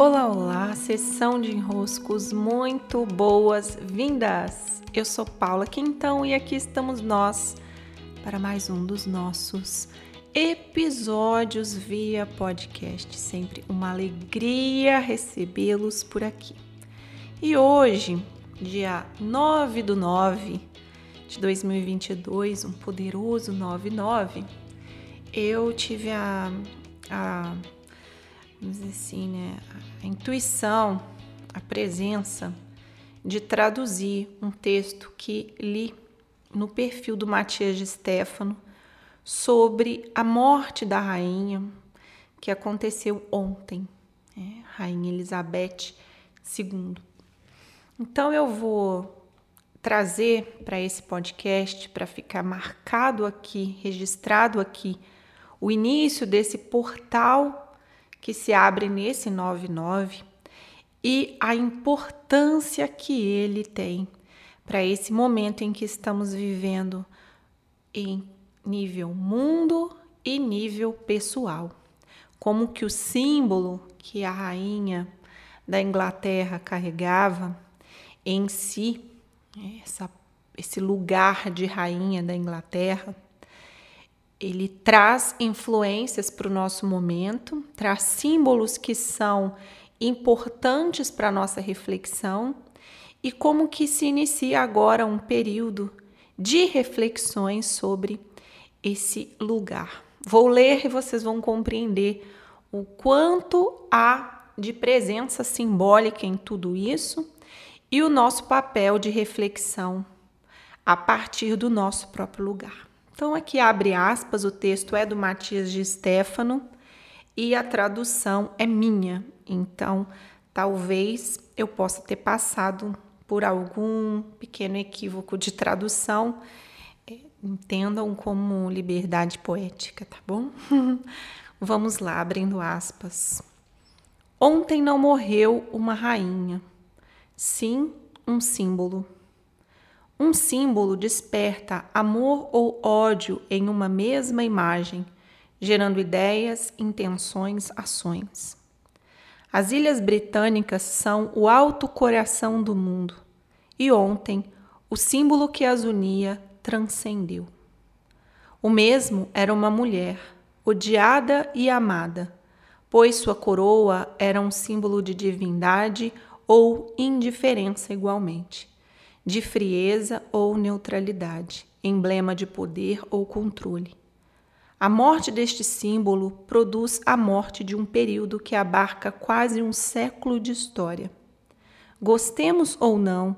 Olá, olá, sessão de enroscos muito boas-vindas! Eu sou Paula Quintão e aqui estamos nós para mais um dos nossos episódios via podcast. Sempre uma alegria recebê-los por aqui. E hoje, dia 9 do 9 de 2022, um poderoso 99, eu tive a, a vamos dizer assim, né, a intuição, a presença de traduzir um texto que li no perfil do Matias de Stefano sobre a morte da rainha que aconteceu ontem, né, Rainha Elizabeth II. Então eu vou trazer para esse podcast, para ficar marcado aqui, registrado aqui, o início desse portal que se abre nesse 99 e a importância que ele tem para esse momento em que estamos vivendo em nível mundo e nível pessoal. Como que o símbolo que a rainha da Inglaterra carregava em si, essa, esse lugar de rainha da Inglaterra, ele traz influências para o nosso momento, traz símbolos que são importantes para a nossa reflexão e como que se inicia agora um período de reflexões sobre esse lugar. Vou ler e vocês vão compreender o quanto há de presença simbólica em tudo isso e o nosso papel de reflexão a partir do nosso próprio lugar. Então, aqui abre aspas, o texto é do Matias de Stefano e a tradução é minha. Então, talvez eu possa ter passado por algum pequeno equívoco de tradução. É, entendam como liberdade poética, tá bom? Vamos lá, abrindo aspas. Ontem não morreu uma rainha, sim um símbolo um símbolo desperta amor ou ódio em uma mesma imagem, gerando ideias, intenções, ações. As Ilhas Britânicas são o alto coração do mundo, e ontem o símbolo que as unia transcendeu. O mesmo era uma mulher, odiada e amada, pois sua coroa era um símbolo de divindade ou indiferença igualmente de frieza ou neutralidade, emblema de poder ou controle. A morte deste símbolo produz a morte de um período que abarca quase um século de história. Gostemos ou não,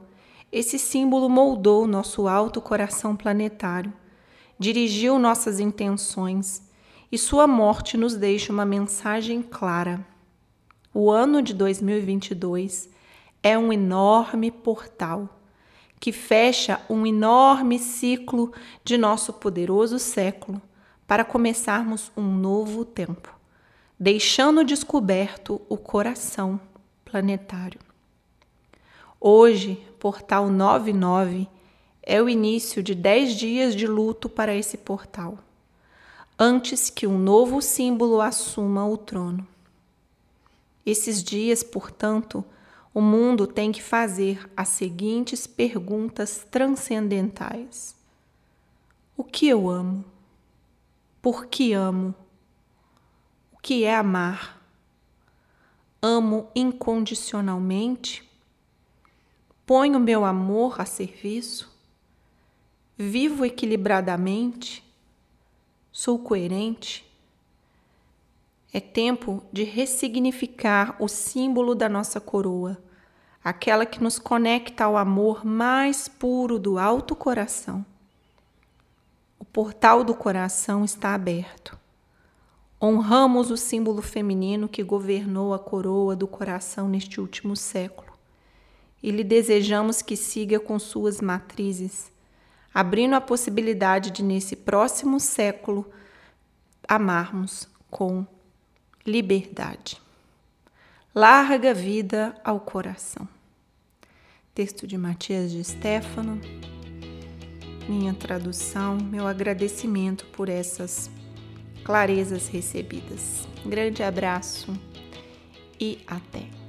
esse símbolo moldou nosso alto coração planetário, dirigiu nossas intenções e sua morte nos deixa uma mensagem clara. O ano de 2022 é um enorme portal que fecha um enorme ciclo de nosso poderoso século para começarmos um novo tempo, deixando descoberto o coração planetário. Hoje, Portal 99 é o início de dez dias de luto para esse portal, antes que um novo símbolo assuma o trono. Esses dias, portanto, o mundo tem que fazer as seguintes perguntas transcendentais: O que eu amo? Por que amo? O que é amar? Amo incondicionalmente? Ponho meu amor a serviço? Vivo equilibradamente? Sou coerente? É tempo de ressignificar o símbolo da nossa coroa, aquela que nos conecta ao amor mais puro do alto coração. O portal do coração está aberto. Honramos o símbolo feminino que governou a coroa do coração neste último século e lhe desejamos que siga com suas matrizes, abrindo a possibilidade de, nesse próximo século, amarmos com liberdade. Larga vida ao coração. Texto de Matias de Stefano. Minha tradução, meu agradecimento por essas clarezas recebidas. Grande abraço e até!